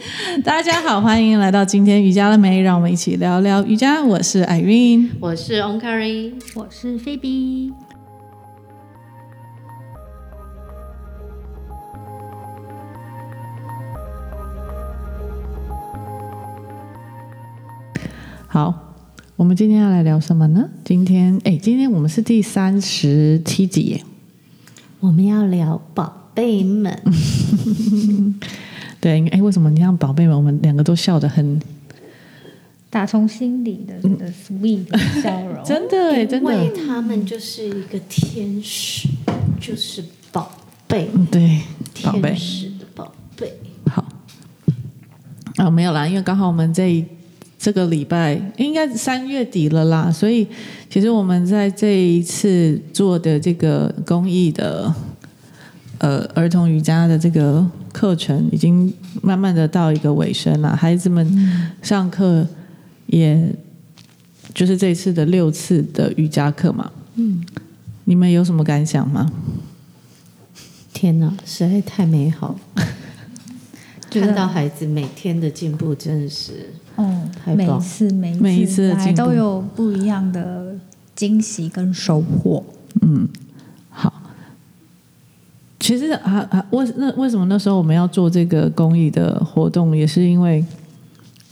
大家好，欢迎来到今天瑜伽了没？让我们一起聊聊瑜伽。我是 Irene，我是 Onkari，我是菲比。好，我们今天要来聊什么呢？今天，哎，今天我们是第三十七集耶。我们要聊宝贝们。对，哎，为什么你让宝贝们，我们两个都笑得很打从心里的、嗯、的 sweet 的笑容？真的哎，真的，因为他们就是一个天使，就是宝贝，对，天使的宝贝。好，啊，没有啦，因为刚好我们这这个礼拜应该三月底了啦，所以其实我们在这一次做的这个公益的。呃，儿童瑜伽的这个课程已经慢慢的到一个尾声了，孩子们上课，也就是这次的六次的瑜伽课嘛。嗯，你们有什么感想吗？天哪，实在太美好！看到孩子每天的进步，真的是，嗯，每一次每一次每一次的进步都有不一样的惊喜跟收获。嗯。其实啊啊，为那为什么那时候我们要做这个公益的活动，也是因为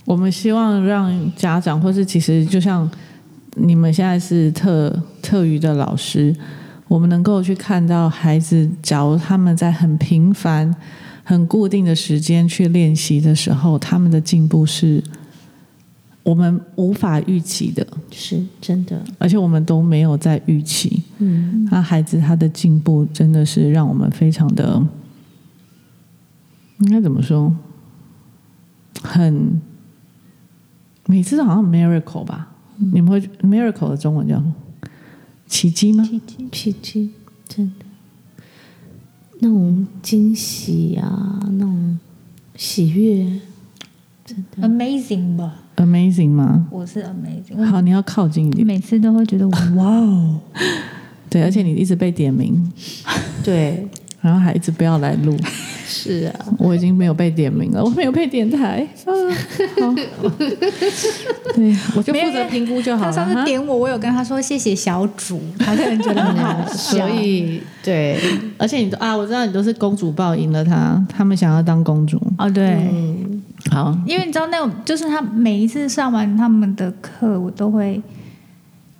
我们希望让家长，或是其实就像你们现在是特特余的老师，我们能够去看到孩子，假如他们在很频繁、很固定的时间去练习的时候，他们的进步是。我们无法预期的，是真的，而且我们都没有在预期。嗯，那孩子他的进步真的是让我们非常的，应该怎么说？很每次都好像 miracle 吧？嗯、你们会 miracle 的中文叫奇迹吗？奇迹，奇迹，真的，那种惊喜呀、啊，那种喜悦，真的 amazing 吧？Amazing 吗？我是 Amazing。好，你要靠近一点。每次都会觉得 哇哦，对，而且你一直被点名，对，然后还一直不要来录。是啊，我已经没有被点名了，我没有被点台。啊，好，对，我就负责评估就好了。他上次点我，我有跟他说谢谢小主，他可能觉得很好笑。所以，对，而且你都啊，我知道你都是公主抱赢了他，他们想要当公主。哦，对。嗯好，因为你知道那种，就是他每一次上完他们的课，我都会，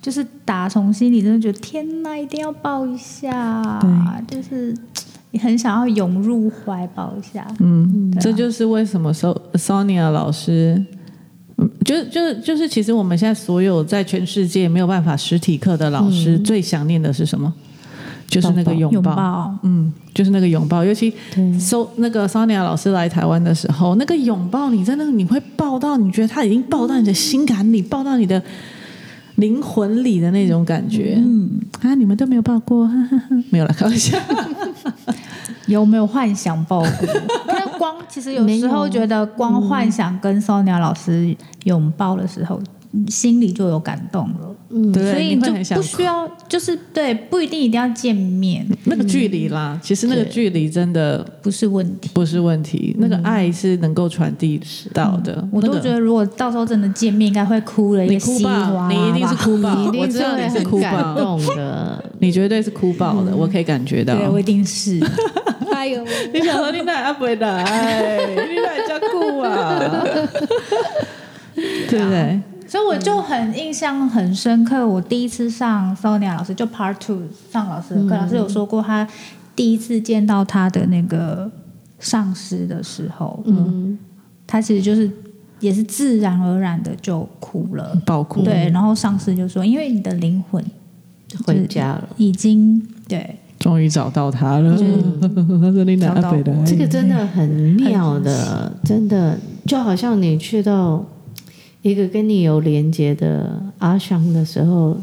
就是打从心里真的觉得天哪，一定要抱一下，就是你很想要涌入怀抱一下。嗯，啊、这就是为什么 Sonia 老师，就就就是其实我们现在所有在全世界没有办法实体课的老师，最想念的是什么？就是那个拥抱，抱嗯，就是那个拥抱。尤其搜那个 Sonia 老师来台湾的时候，那个拥抱，你在那个你会抱到，你觉得他已经抱到你的心坎里，抱到你的灵魂里的那种感觉。嗯啊，你们都没有抱过，呵呵呵没有了开玩笑。有没有幻想抱过？那光其实有时候觉得光幻想跟 Sonia 老师拥抱的时候。心里就有感动了，嗯，所以你就不需要，就是对，不一定一定要见面，那个距离啦，嗯、其实那个距离真的不是问题，不是问题，嗯、那个爱是能够传递到的。嗯、我都觉得，如果到时候真的见面，应该会哭了，你哭爆，你一定是哭爆，你 一定是哭爆的，你绝对是哭爆的，我可以感觉到，对，我一定是。哎呦，你想说你哪阿伯来？你哪叫哭啊？对不对？所以我就很印象很深刻，我第一次上 Sonia 老师就 Part Two 上老师的课，嗯、老师有说过，他第一次见到他的那个上司的时候，嗯，他其实就是也是自然而然的就哭了，爆哭。对，然后上司就说，因为你的灵魂回家了，已经对，终于找到他了。他说你哪北的？这个真的很妙的，真的就好像你去到。一个跟你有连接的阿香的时候，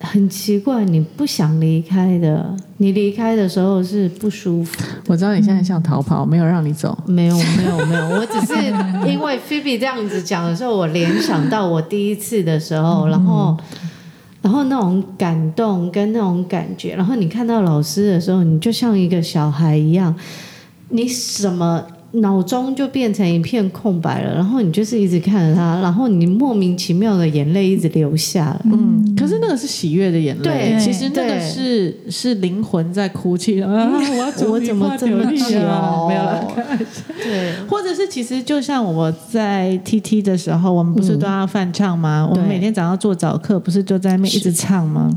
很奇怪，你不想离开的，你离开的时候是不舒服。我知道你现在想逃跑，没有让你走，没有，没有，没有，我只是因为菲比这样子讲的时候，我联想到我第一次的时候，然后，然后那种感动跟那种感觉，然后你看到老师的时候，你就像一个小孩一样，你什么？脑中就变成一片空白了，然后你就是一直看着他，然后你莫名其妙的眼泪一直流下来。嗯，可是那个是喜悦的眼泪，对其实那个是是灵魂在哭泣啊！我要我怎么这么久？没有了，对，或者是其实就像我在 TT 的时候，我们不是都要翻唱吗？我们每天早上做早课，不是就在那边一直唱吗？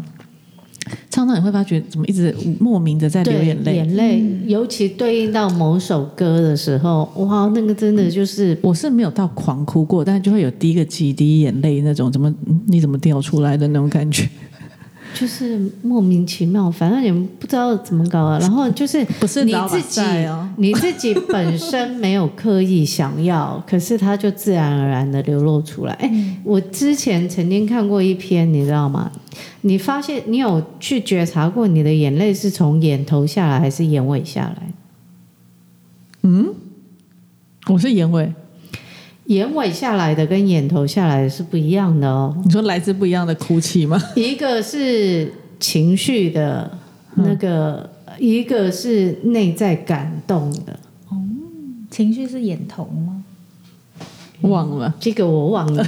唱到你会发觉怎么一直莫名的在流眼泪，眼泪，尤其对应到某首歌的时候，哇，那个真的就是，我是没有到狂哭过，但是就会有滴个几滴眼泪那种，怎么你怎么掉出来的那种感觉。就是莫名其妙，反正你们不知道怎么搞啊。然后就是不是你自己，你自己本身没有刻意想要，可是它就自然而然的流露出来。哎，我之前曾经看过一篇，你知道吗？你发现你有去觉察过你的眼泪是从眼头下来还是眼尾下来？嗯，我是眼尾。眼尾下来的跟眼头下来的是不一样的哦。你说来自不一样的哭泣吗？一个是情绪的，那个、嗯、一个是内在感动的。哦，情绪是眼头吗？忘了，这个我忘了。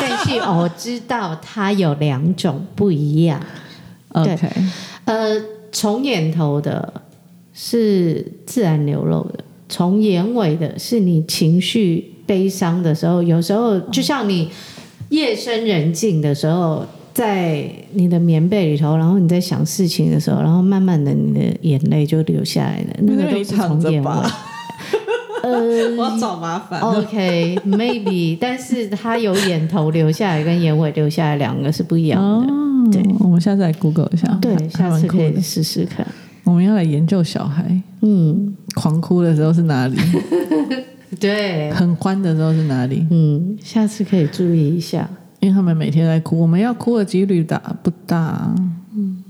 但是我知道它有两种不一样。OK，呃，从眼头的是自然流露的，从眼尾的是你情绪。悲伤的时候，有时候就像你夜深人静的时候，在你的棉被里头，然后你在想事情的时候，然后慢慢的你的眼泪就流下来了。那个都是从眼尾。呃，我要找麻烦。OK，maybe，okay, 但是它有眼头流下来跟眼尾流下来两个是不一样的。哦、对，我们下次来 Google 一下。对，下次可以试试看。我们要来研究小孩，嗯，狂哭的时候是哪里？对，很欢的时候是哪里？嗯，下次可以注意一下，因为他们每天在哭，我们要哭的几率大不大？嗯，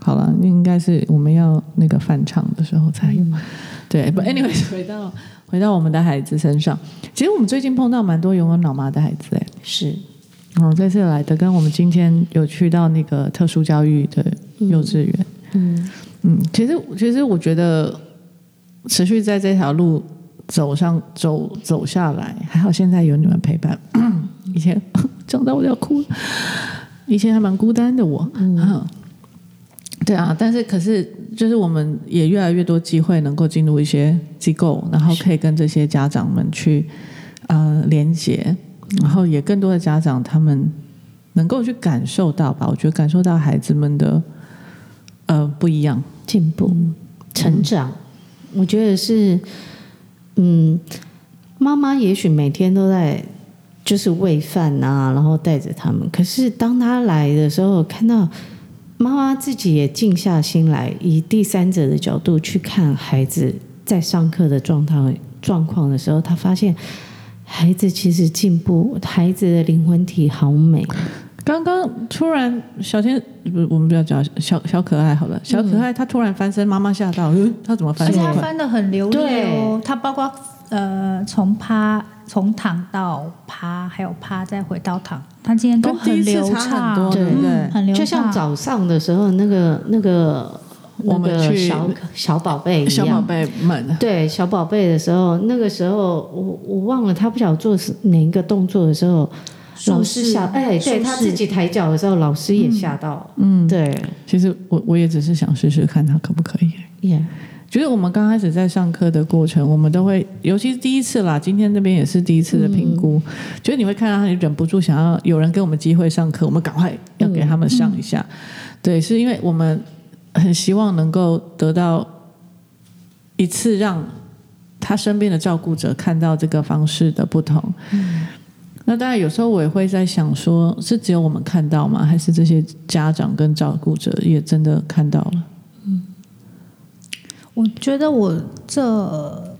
好了，应该是我们要那个翻唱的时候才有。嗯、对，不，anyway，回到回到我们的孩子身上，其实我们最近碰到蛮多拥有脑麻的孩子，哎，是，哦，这次来的跟我们今天有去到那个特殊教育的幼稚园，嗯嗯，其实其实我觉得持续在这条路。走上走走下来，还好现在有你们陪伴。以前 讲到我要哭，以前还蛮孤单的我。嗯，对啊，但是可是就是我们也越来越多机会能够进入一些机构，然后可以跟这些家长们去呃连接，然后也更多的家长他们能够去感受到吧，我觉得感受到孩子们的呃不一样。进步成长，嗯、我觉得是。嗯，妈妈也许每天都在就是喂饭啊，然后带着他们。可是当他来的时候，看到妈妈自己也静下心来，以第三者的角度去看孩子在上课的状态状况的时候，他发现孩子其实进步，孩子的灵魂体好美。刚刚突然小天不，我们不要叫小小可爱好了，小可爱他突然翻身，妈妈吓到，嗯，他怎么翻？而且他翻的很流利哦，他包括呃从趴从躺到趴，还有趴再回到躺，他今天都很流畅，对对，很流畅。就像早上的时候那个那个我们去小小宝贝小宝贝们，对小宝贝的时候，那个时候我我忘了他不晓得做是哪一个动作的时候。老师吓，哎，对他自己抬脚的时候，老师也吓到。嗯，对。其实我我也只是想试试看他可不可以。耶，觉得我们刚开始在上课的过程，我们都会，尤其是第一次啦，今天这边也是第一次的评估，觉得你会看到他，你忍不住想要有人给我们机会上课，我们赶快要给他们上一下。对，是因为我们很希望能够得到一次让他身边的照顾者看到这个方式的不同。嗯。那当然，有时候我也会在想说，说是只有我们看到吗？还是这些家长跟照顾者也真的看到了？嗯，我觉得我这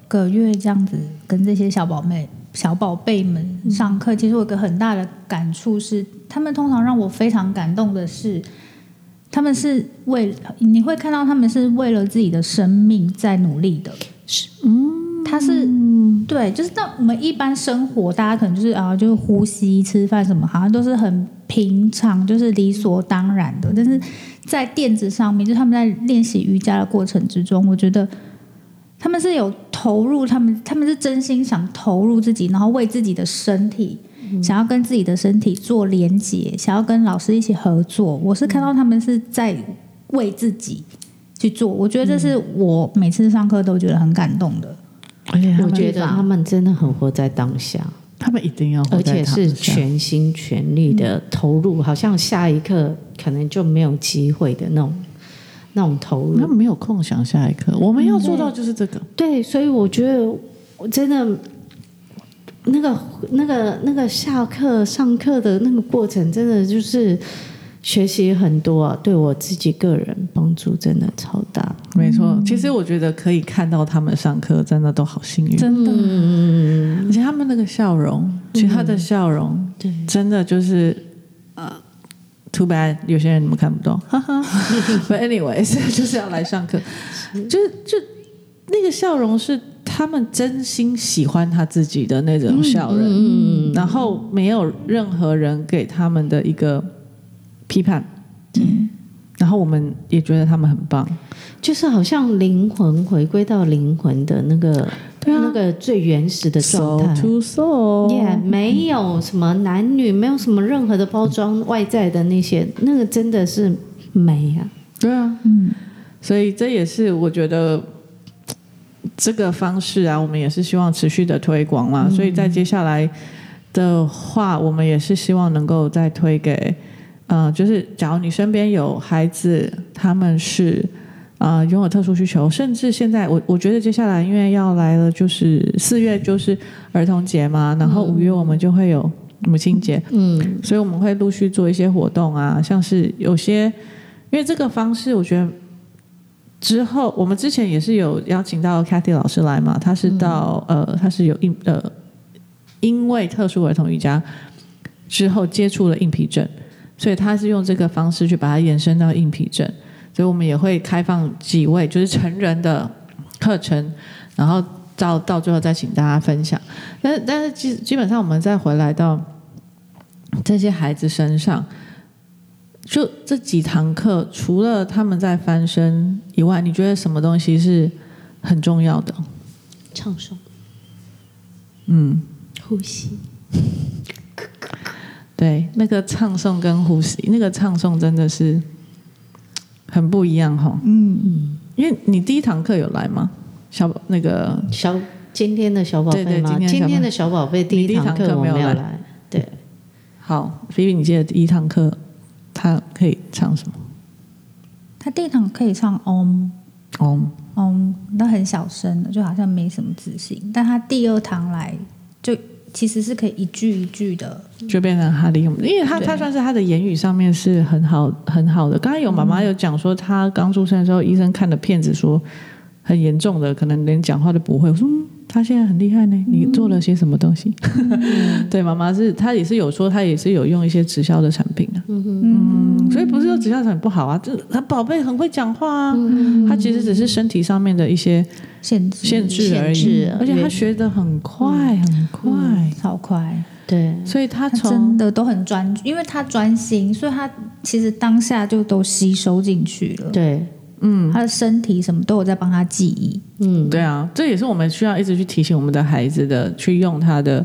个月这样子跟这些小宝贝、小宝贝们上课，其实我有个很大的感触是，他们通常让我非常感动的是，他们是为你会看到他们是为了自己的生命在努力的。是，嗯，他是。对，就是那我们一般生活，大家可能就是啊，就是呼吸、吃饭什么，好像都是很平常，就是理所当然的。但是在垫子上面，就他们在练习瑜伽的过程之中，我觉得他们是有投入，他们他们是真心想投入自己，然后为自己的身体，嗯、想要跟自己的身体做连接，想要跟老师一起合作。我是看到他们是在为自己去做，我觉得这是我每次上课都觉得很感动的。而且我觉得他们真的很活在当下。他们一定要，而且是全心全力的投入，嗯、好像下一刻可能就没有机会的那种那种投入。他们没有空想下一刻，我们要做到就是这个。嗯、对，所以我觉得我真的那个那个那个下课上课的那个过程，真的就是。学习很多啊，对我自己个人帮助真的超大。没错，其实我觉得可以看到他们上课，真的都好幸运，真的。嗯，而且他们那个笑容，其实他的笑容，对，真的就是呃，too bad，有些人你们看不懂，哈哈。But anyways，就是要来上课，就就那个笑容是他们真心喜欢他自己的那种笑容，嗯，然后没有任何人给他们的一个。批判，嗯，然后我们也觉得他们很棒，就是好像灵魂回归到灵魂的那个，对啊，那个最原始的状态。Soul to soul，yeah，没有什么男女，没有什么任何的包装外在的那些，那个真的是美啊，对啊，嗯，所以这也是我觉得这个方式啊，我们也是希望持续的推广嘛，所以在接下来的话，我们也是希望能够再推给。嗯、呃，就是假如你身边有孩子，他们是啊、呃、拥有特殊需求，甚至现在我我觉得接下来因为要来了，就是四月就是儿童节嘛，然后五月我们就会有母亲节，嗯，所以我们会陆续做一些活动啊，像是有些因为这个方式，我觉得之后我们之前也是有邀请到 Kathy 老师来嘛，他是到、嗯、呃他是有硬呃因为特殊儿童瑜伽之后接触了硬皮症。所以他是用这个方式去把它延伸到硬皮症，所以我们也会开放几位就是成人的课程，然后到到最后再请大家分享。但是但是基基本上我们再回来到这些孩子身上，就这几堂课，除了他们在翻身以外，你觉得什么东西是很重要的？唱诵，嗯，呼吸。对，那个唱诵跟呼吸，那个唱诵真的是很不一样哈。嗯嗯，因为你第一堂课有来吗？小宝那个小今天的小宝贝吗？今天的小宝贝第一堂课没有来。对，好，菲菲，你记得第一堂课他可以唱什么？他第一堂可以唱 Om Om Om，那很小声的，就好像没什么自信。但他第二堂来就。其实是可以一句一句的，就变成哈利，因为他他算是他的言语上面是很好很好的。刚才有妈妈有讲说，他刚出生的时候，医生看的片子说很严重的，可能连讲话都不会。我说他现在很厉害呢，你做了些什么东西？嗯、对，妈妈是她也是有说，她也是有用一些直销的产品的。嗯嗯，所以不是说直销产品不好啊，这他宝贝很会讲话啊，嗯、他其实只是身体上面的一些。限制限制而已，而且他学的很快，很快，超快。对，所以他真的都很专注，因为他专心，所以他其实当下就都吸收进去了。对，嗯，他的身体什么都有在帮他记忆。嗯，对啊，这也是我们需要一直去提醒我们的孩子的，去用他的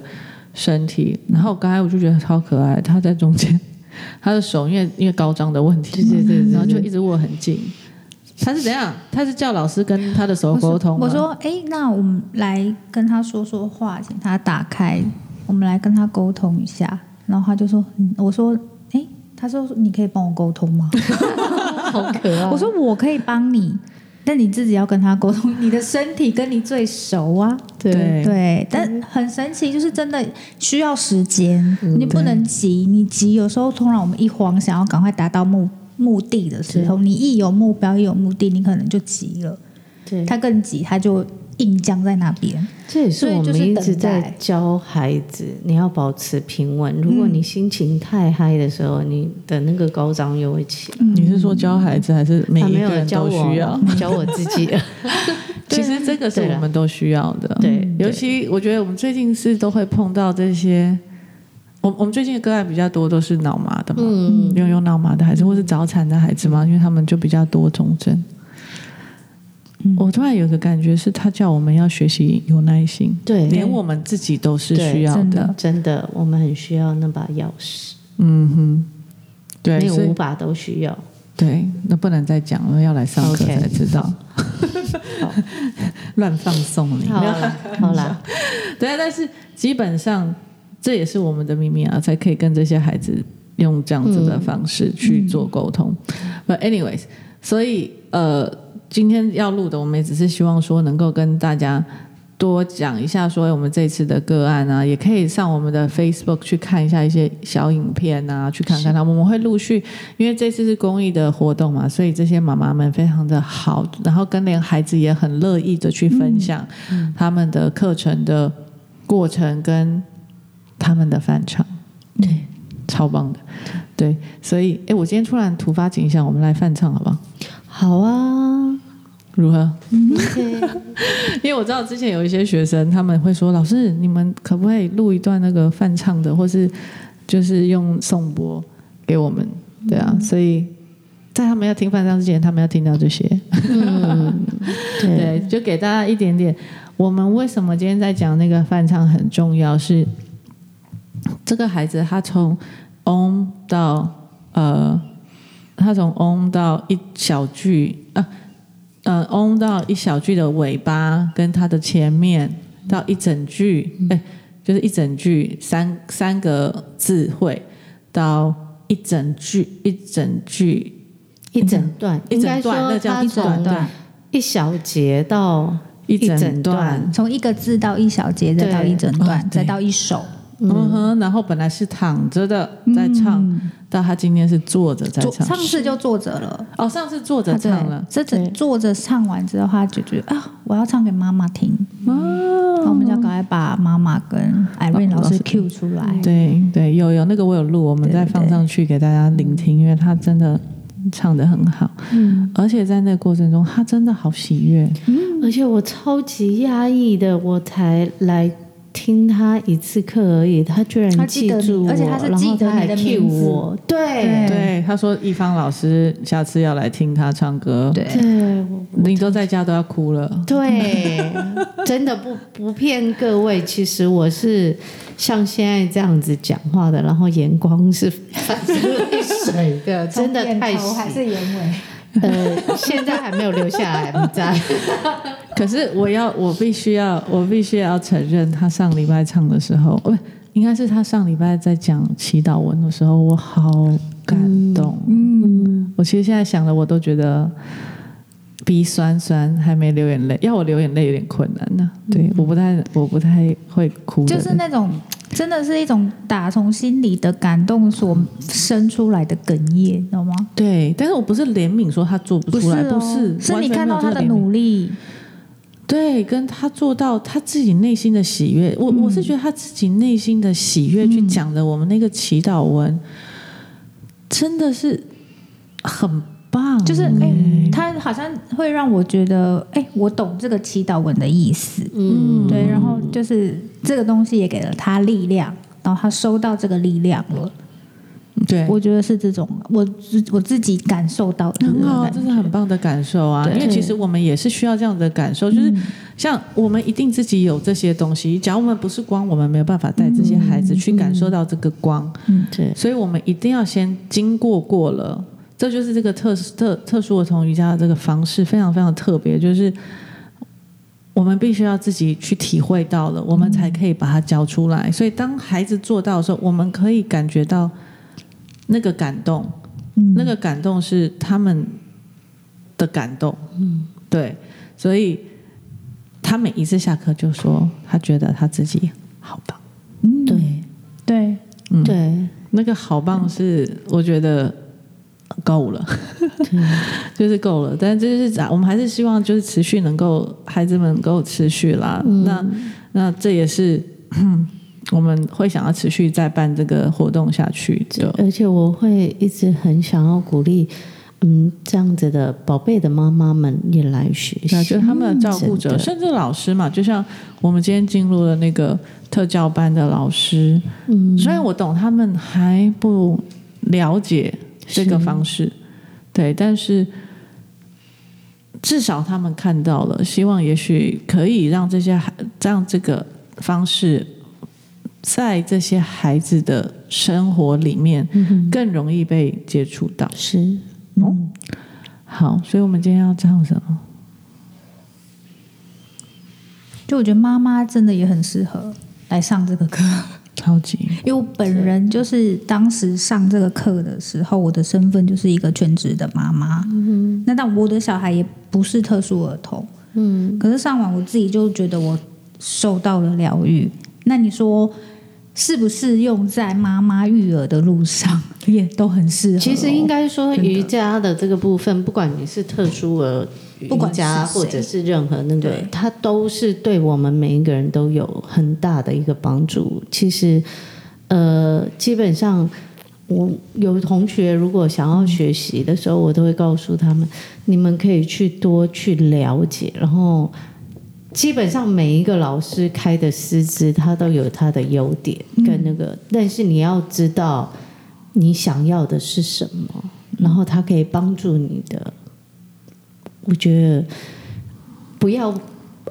身体。然后刚才我就觉得超可爱，他在中间，他的手因为因为高张的问题，对对对，然后就一直握很紧。他是怎样？他是叫老师跟他的手沟通。我说：“哎，那我们来跟他说说话，请他打开，我们来跟他沟通一下。”然后他就说：“嗯我说，哎，他说你可以帮我沟通吗？” 好可爱。我说：“我可以帮你，但你自己要跟他沟通。你的身体跟你最熟啊。”对对，但很神奇，就是真的需要时间，你不能急。你急，有时候通常我们一慌，想要赶快达到目。目的的时候，你一有目标，一有目的，你可能就急了。对，他更急，他就硬僵在那边。这也是我们一直在教孩子，你要保持平稳。如果你心情太嗨的时候，你的那个高涨又会起。嗯、你是说教孩子，还是每一个人都需要？教我自己。其实这个是我们都需要的。对，对尤其我觉得我们最近是都会碰到这些。我我们最近的个案比较多，都是脑麻的嘛，嗯，有有脑麻的孩子，或是早产的孩子嘛，因为他们就比较多重症。我突然有个感觉，是他叫我们要学习有耐心，对。连我们自己都是需要的。真的，真的，我们很需要那把钥匙，嗯哼，对，所以那五把都需要。对，那不能再讲了，要来上课才知道，好。乱放送你，好啦，好啦，对啊，但是基本上这也是我们的秘密啊，才可以跟这些孩子用这样子的方式去做沟通。But anyways，所以呃，今天要录的，我们也只是希望说能够跟大家多讲一下，说我们这次的个案啊，也可以上我们的 Facebook 去看一下一些小影片啊，去看看他。我们会陆续，因为这次是公益的活动嘛，所以这些妈妈们非常的好，然后跟连孩子也很乐意的去分享他们的课程的过程跟他们的翻唱，对，超棒的，对，所以哎，我今天突然突发奇想，我们来翻唱好不好？好啊，如何？因为我知道之前有一些学生他们会说，老师，你们可不可以录一段那个翻唱的，或是就是用颂钵给我们？对啊，所以在他们要听翻唱之前，他们要听到这些。嗯，对，对，就给大家一点点。我们为什么今天在讲那个翻唱很重要？是这个孩子他从 on 到呃，他从 on 到一小句啊，呃 om 到一小句的尾巴，跟它的前面到一整句，哎，就是一整句三三个字会到一整句一整句一整段，一整段，那叫一整段，一小节到一整段，从一个字到一小节，再到一整段，再到一首。嗯哼，然后本来是躺着的在唱，到他今天是坐着在唱。上次就坐着了，哦，上次坐着唱了。这整坐着唱完之后，他就觉得啊，我要唱给妈妈听。哦，我们就赶快把妈妈跟 Irene 老师 cue 出来。对对，有有那个我有录，我们再放上去给大家聆听，因为他真的唱的很好。嗯，而且在那个过程中，他真的好喜悦。嗯，而且我超级压抑的，我才来。听他一次课而已，他居然记住我，而且他是记得你的名字。对对，他说一芳老师下次要来听他唱歌。对，你都在家都要哭了。对，真的不不骗各位，其实我是像现在这样子讲话的，然后眼光是泛着泪水的，真的太头还是眼尾。呃，现在还没有留下来，不在。可是我要，我必须要，我必须要承认，他上礼拜唱的时候，不，应该是他上礼拜在讲祈祷文的时候，我好感动。嗯，嗯，我其实现在想的，我都觉得鼻酸酸，还没流眼泪。要我流眼泪有点困难呢。对，我不太，我不太会哭。就是那种。真的是一种打从心里的感动所生出来的哽咽，知道吗？对，但是我不是怜悯说他做不出来，不是，哦、不是，是你看到他的努力，对，跟他做到他自己内心的喜悦。我、嗯、我是觉得他自己内心的喜悦去讲的我们那个祈祷文，嗯、真的是很棒，就是哎，他好像会让我觉得，哎，我懂这个祈祷文的意思，嗯，对，然后就是。这个东西也给了他力量，然后他收到这个力量了。对，我觉得是这种，我自我自己感受到的很好，这是很棒的感受啊！因为其实我们也是需要这样的感受，就是像我们一定自己有这些东西。假如我们不是光，我们没有办法带这些孩子去感受到这个光。嗯，对，所以我们一定要先经过过了，这就是这个特特特殊的童瑜伽的这个方式，非常非常特别，就是。我们必须要自己去体会到了，我们才可以把它教出来。所以，当孩子做到的时候，我们可以感觉到那个感动，那个感动是他们的感动。嗯，对。所以，他每一次下课就说，他觉得他自己好棒。嗯，对，对，嗯，对，那个好棒是我觉得。够了，就是够了。但是这就是我们还是希望就是持续能够孩子们能够持续啦。嗯、那那这也是 我们会想要持续再办这个活动下去。就而且我会一直很想要鼓励，嗯，这样子的宝贝的妈妈们也来学习。就是他们的照顾者，甚至老师嘛，就像我们今天进入了那个特教班的老师。嗯，虽然我懂他们还不了解。这个方式，对，但是至少他们看到了，希望也许可以让这些孩让这个方式在这些孩子的生活里面更容易被接触到。是，嗯，好，所以我们今天要唱什么？就我觉得妈妈真的也很适合来上这个课。超级，因为我本人就是当时上这个课的时候，我的身份就是一个全职的妈妈。嗯，那但我的小孩也不是特殊儿童。嗯，可是上完我自己就觉得我受到了疗愈。那你说是不是用在妈妈育儿的路上，也都很适合哦。其实应该说瑜伽的这个部分，不管你是特殊儿。瑜伽或者是任何那个，它都是对我们每一个人都有很大的一个帮助。其实，呃，基本上我有同学如果想要学习的时候，我都会告诉他们，你们可以去多去了解。然后，基本上每一个老师开的师资，他都有他的优点跟那个，但是你要知道你想要的是什么，然后他可以帮助你的。我觉得不要，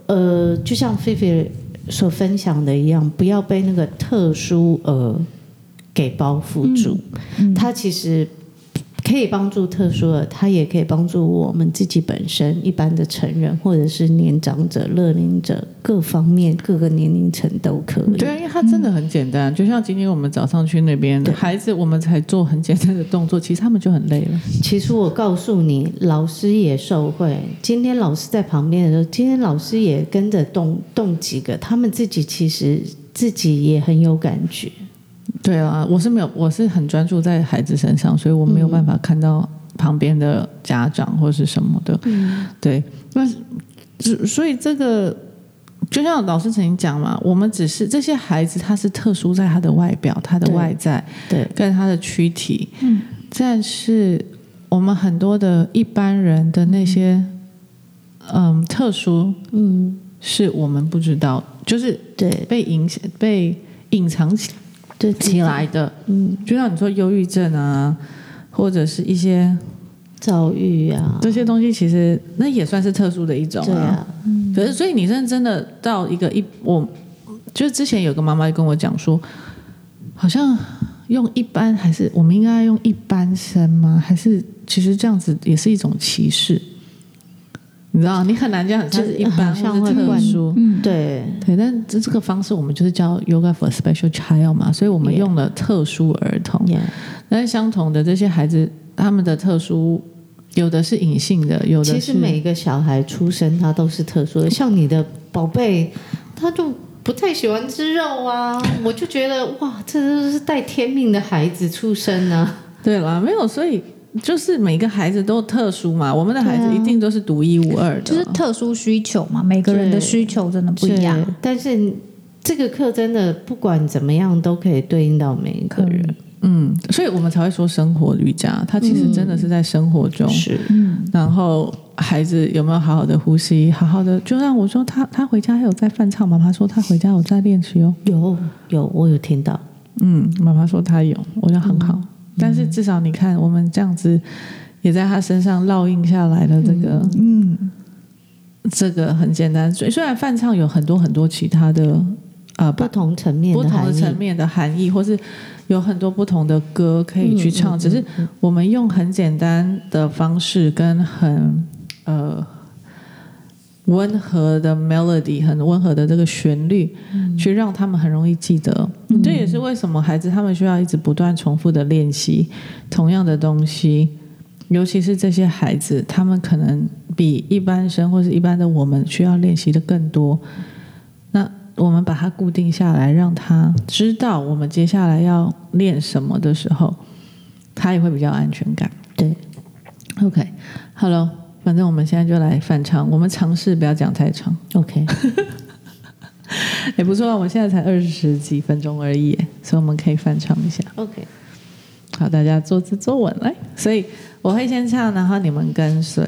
呃，就像菲菲所分享的一样，不要被那个特殊呃给包覆住。嗯嗯、他其实。可以帮助特殊的，他也可以帮助我们自己本身一般的成人，或者是年长者、乐龄者，各方面各个年龄层都可以。对，因为它真的很简单，嗯、就像今天我们早上去那边，孩子我们才做很简单的动作，其实他们就很累了。其实我告诉你，老师也受惠。今天老师在旁边的时候，今天老师也跟着动动几个，他们自己其实自己也很有感觉。对啊，我是没有，我是很专注在孩子身上，所以我没有办法看到旁边的家长或是什么的。嗯，对，那所以这个就像老师曾经讲嘛，我们只是这些孩子，他是特殊在他的外表、他的外在，对，跟他的躯体。嗯，但是我们很多的一般人的那些，嗯，特殊，嗯，是我们不知道，就是对被影响、被隐藏起。对起来的，嗯，就像你说忧郁症啊，或者是一些躁郁啊，这些东西其实那也算是特殊的一种啊。对啊，嗯，可是所以你认真的到一个一，我就是之前有个妈妈跟我讲说，好像用一般还是我们应该用一般生吗？还是其实这样子也是一种歧视？你知道，你很难讲，就是一般像会特殊，嗯，对对。但这这个方式，我们就是叫 Yoga for Special Child 嘛，所以我们用了特殊儿童。但是相同的这些孩子，他们的特殊有的是隐性的，有的是。其实每一个小孩出生，他都是特殊的。像你的宝贝，他就不太喜欢吃肉啊，我就觉得哇，这都是带天命的孩子出生呢、啊。对啦，没有，所以。就是每个孩子都特殊嘛，我们的孩子一定都是独一无二的，就是特殊需求嘛，每个人的需求真的不一样。但是这个课真的不管怎么样都可以对应到每一个人，嗯，所以我们才会说生活瑜伽，它其实真的是在生活中，是，嗯，然后孩子有没有好好的呼吸，好好的，就让我说他他回家还有在梵唱，妈妈说他回家有在练习哦，有有我有听到，嗯，妈妈说他有，我觉得很好。嗯但是至少你看，我们这样子也在他身上烙印下来了。这个，嗯，这个很简单。虽虽然梵唱有很多很多其他的呃不同层面、不同的层面的含义，或是有很多不同的歌可以去唱。只是我们用很简单的方式，跟很呃。温和的 melody，很温和的这个旋律，嗯、去让他们很容易记得。嗯、这也是为什么孩子他们需要一直不断重复的练习同样的东西。尤其是这些孩子，他们可能比一般生或是一般的我们需要练习的更多。那我们把它固定下来，让他知道我们接下来要练什么的时候，他也会比较安全感。对，OK，Hello。反正我们现在就来反唱，我们尝试不要讲太长，OK？也不错啊，我们现在才二十几分钟而已，所以我们可以反唱一下，OK？好，大家坐姿坐稳来，所以我会先唱，然后你们跟随。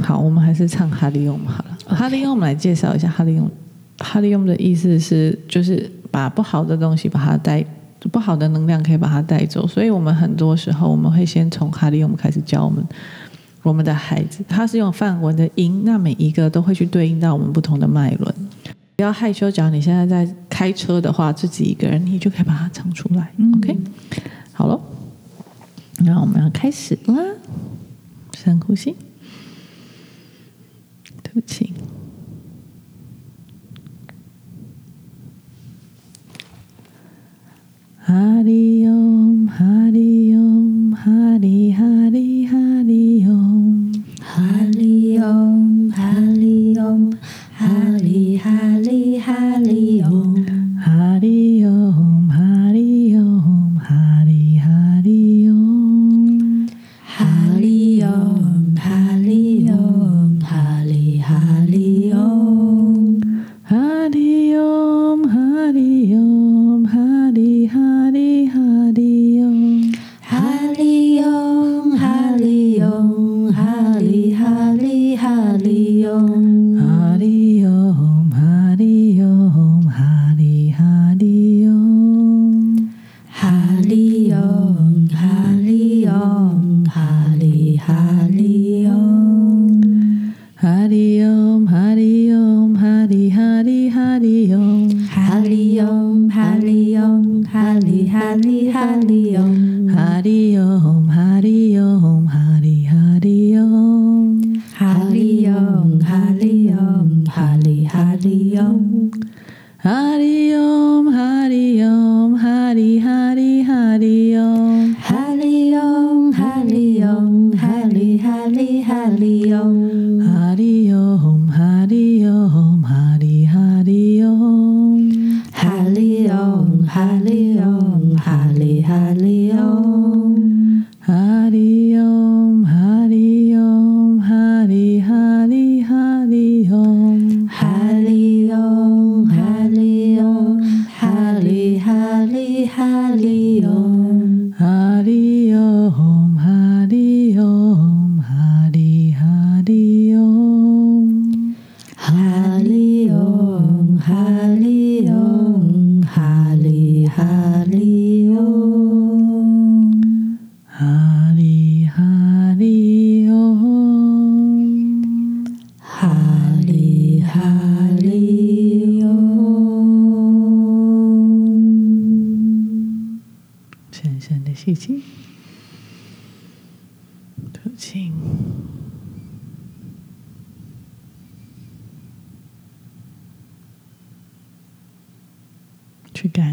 好，我们还是唱哈利用好了。哈利用，我们来介绍一下哈利用。哈利用的意思是，就是把不好的东西把它带不好的能量可以把它带走。所以我们很多时候我们会先从哈利我们开始教我们我们的孩子，他是用梵文的音，那每一个都会去对应到我们不同的脉轮。不要害羞，只要你现在在开车的话，自己一个人，你就可以把它唱出来。嗯、OK，好喽，那我们要开始啦，深呼吸，吐气。哈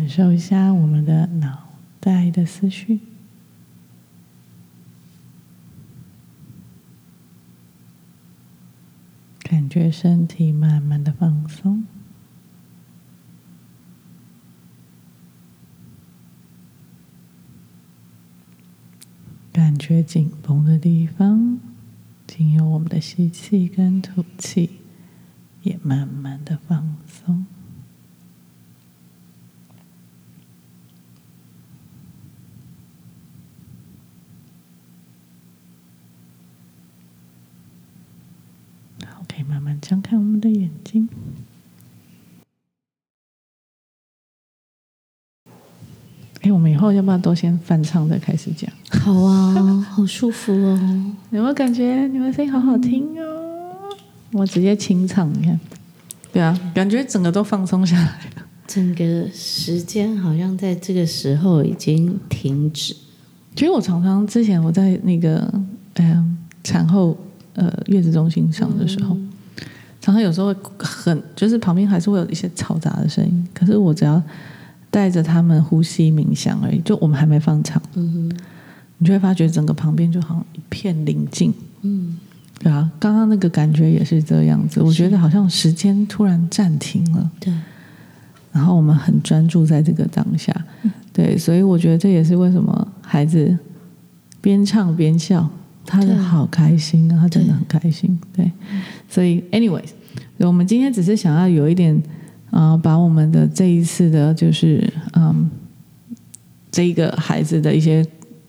感受一下我们的脑袋的思绪，感觉身体慢慢的放松，感觉紧绷的地方，经由我们的吸气跟吐气，也慢慢的放松。慢慢张开我们的眼睛。哎，我们以后要不要都先翻唱再开始讲？好啊，好舒服哦！有没有感觉你们声音好好听哦？我直接清唱，你看，对啊，感觉整个都放松下来了。整个时间好像在这个时候已经停止。其实我常常之前我在那个嗯产后呃月子中心上的时候。嗯常常有时候会很，就是旁边还是会有一些嘈杂的声音。可是我只要带着他们呼吸冥想而已，就我们还没放场，嗯哼，你就会发觉整个旁边就好像一片宁静，嗯，对啊，刚刚那个感觉也是这样子。我觉得好像时间突然暂停了，对，然后我们很专注在这个当下，对，所以我觉得这也是为什么孩子边唱边笑。他的好开心啊，他真的很开心。对，对，所以，anyways，我们今天只是想要有一点啊、呃，把我们的这一次的，就是嗯，这一个孩子的一些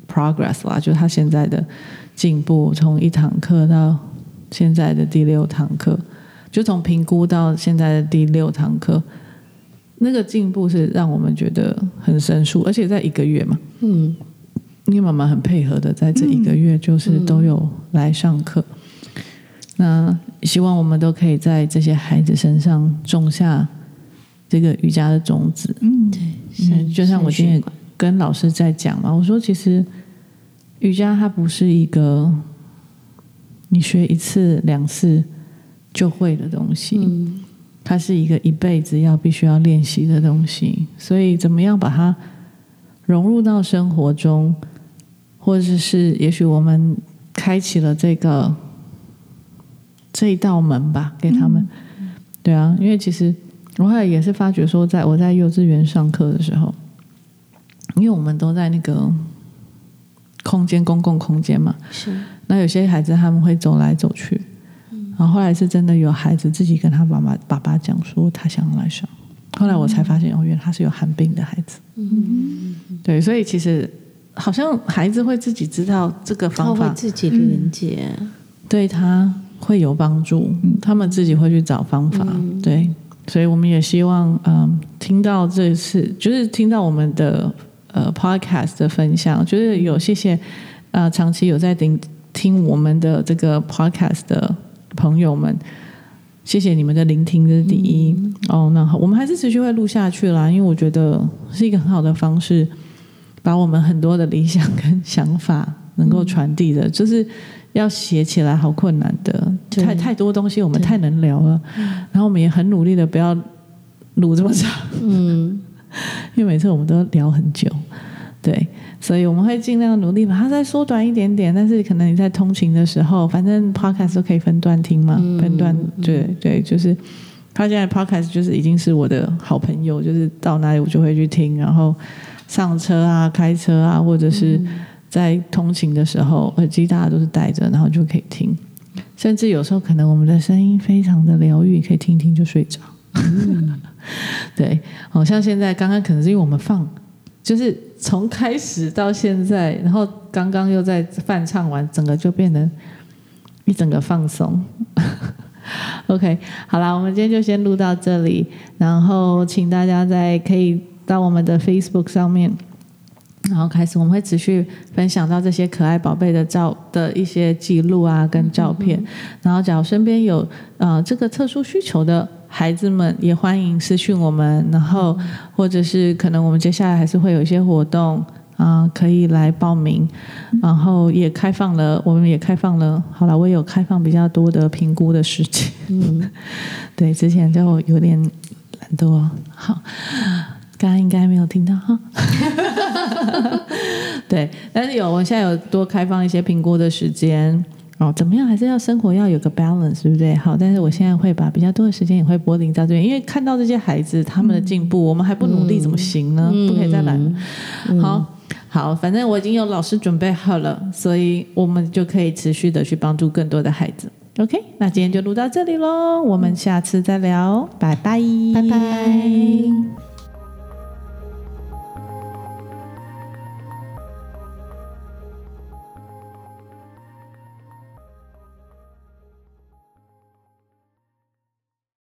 progress 啦，就他现在的进步，从一堂课到现在的第六堂课，就从评估到现在的第六堂课，那个进步是让我们觉得很生疏，而且在一个月嘛，嗯，因为妈妈很配合的，在这一个月就是都有来上课。嗯、那希望我们都可以在这些孩子身上种下这个瑜伽的种子。嗯，对，嗯，就像我今天跟老师在讲嘛，我说其实瑜伽它不是一个你学一次两次就会的东西。嗯它是一个一辈子要必须要练习的东西，所以怎么样把它融入到生活中，或者是也许我们开启了这个这一道门吧，给他们。嗯、对啊，因为其实我后来也是发觉说，在我在幼稚园上课的时候，因为我们都在那个空间公共空间嘛，是那有些孩子他们会走来走去。然后后来是真的有孩子自己跟他爸爸爸爸讲说他想来上，后来我才发现哦，原来他是有寒病的孩子。嗯，对，所以其实好像孩子会自己知道这个方法，他会自己连接，对他会有帮助。他们自己会去找方法。对，所以我们也希望嗯，听到这次就是听到我们的呃 podcast 的分享，就是有谢谢呃长期有在听听我们的这个 podcast 的。朋友们，谢谢你们的聆听，这是第一。嗯、哦，那好，我们还是持续会录下去啦，因为我觉得是一个很好的方式，把我们很多的理想跟想法能够传递的，嗯、就是要写起来好困难的，对太太多东西我们太能聊了，然后我们也很努力的不要录这么长，嗯，因为每次我们都聊很久。对，所以我们会尽量努力把它再缩短一点点。但是可能你在通勤的时候，反正 podcast 都可以分段听嘛，嗯、分段。对对，就是他现在 podcast 就是已经是我的好朋友，就是到哪里我就会去听，然后上车啊、开车啊，或者是在通勤的时候，耳机大家都是戴着，然后就可以听。甚至有时候可能我们的声音非常的疗愈，可以听听就睡着。对，好像现在刚刚可能是因为我们放。就是从开始到现在，然后刚刚又在梵唱完，整个就变得一整个放松。OK，好啦，我们今天就先录到这里，然后请大家再可以到我们的 Facebook 上面，然后开始我们会持续分享到这些可爱宝贝的照的一些记录啊跟照片，嗯、然后假如身边有呃这个特殊需求的。孩子们也欢迎私讯我们，然后或者是可能我们接下来还是会有一些活动啊、呃，可以来报名，然后也开放了，我们也开放了，好了，我也有开放比较多的评估的时间，嗯，对，之前就有点懒惰，好，刚刚应该没有听到哈，对，但是有，我现在有多开放一些评估的时间。哦，怎么样？还是要生活要有个 balance，对不对？好，但是我现在会把比较多的时间也会拨临到这边，因为看到这些孩子他们的进步，嗯、我们还不努力怎么行呢？嗯、不可以再来。嗯、好好，反正我已经有老师准备好了，所以我们就可以持续的去帮助更多的孩子。OK，那今天就录到这里喽，我们下次再聊，拜拜，拜拜。